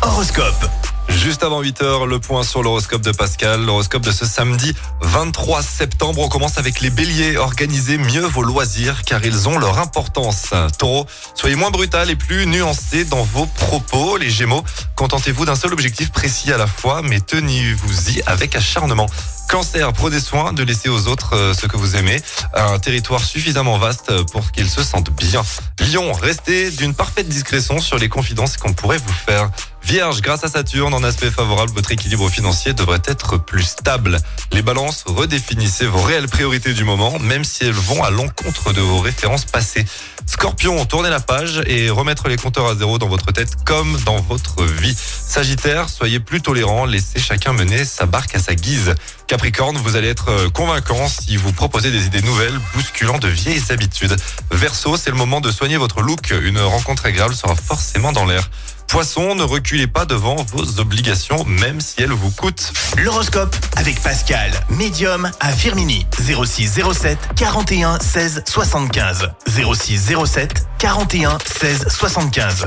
Horoscope. Juste avant 8h, le point sur l'horoscope de Pascal. L'horoscope de ce samedi 23 septembre. On commence avec les béliers. Organisez mieux vos loisirs car ils ont leur importance. Taureau, soyez moins brutal et plus nuancé dans vos propos. Les gémeaux, contentez-vous d'un seul objectif précis à la fois, mais tenez-vous-y avec acharnement. Cancer, prenez soin de laisser aux autres euh, ce que vous aimez. Un territoire suffisamment vaste pour qu'ils se sentent bien. Lion, restez d'une parfaite discrétion sur les confidences qu'on pourrait vous faire. Vierge, grâce à Saturne, en aspect favorable, votre équilibre financier devrait être plus stable. Les balances, redéfinissez vos réelles priorités du moment, même si elles vont à l'encontre de vos références passées. Scorpion, tournez la page et remettre les compteurs à zéro dans votre tête comme dans votre vie. Sagittaire, soyez plus tolérant, laissez chacun mener sa barque à sa guise. Capricorne, vous allez être euh, convaincant si vous proposez des idées nouvelles, bousculant de vieilles habitudes. Verseau, c'est le moment de soigner votre look. Une rencontre agréable sera forcément dans l'air. Poisson, ne reculez pas devant vos obligations, même si elles vous coûtent. L'horoscope avec Pascal, médium à Firmini. 06 07 41 16 75. 06 07 41 16 75.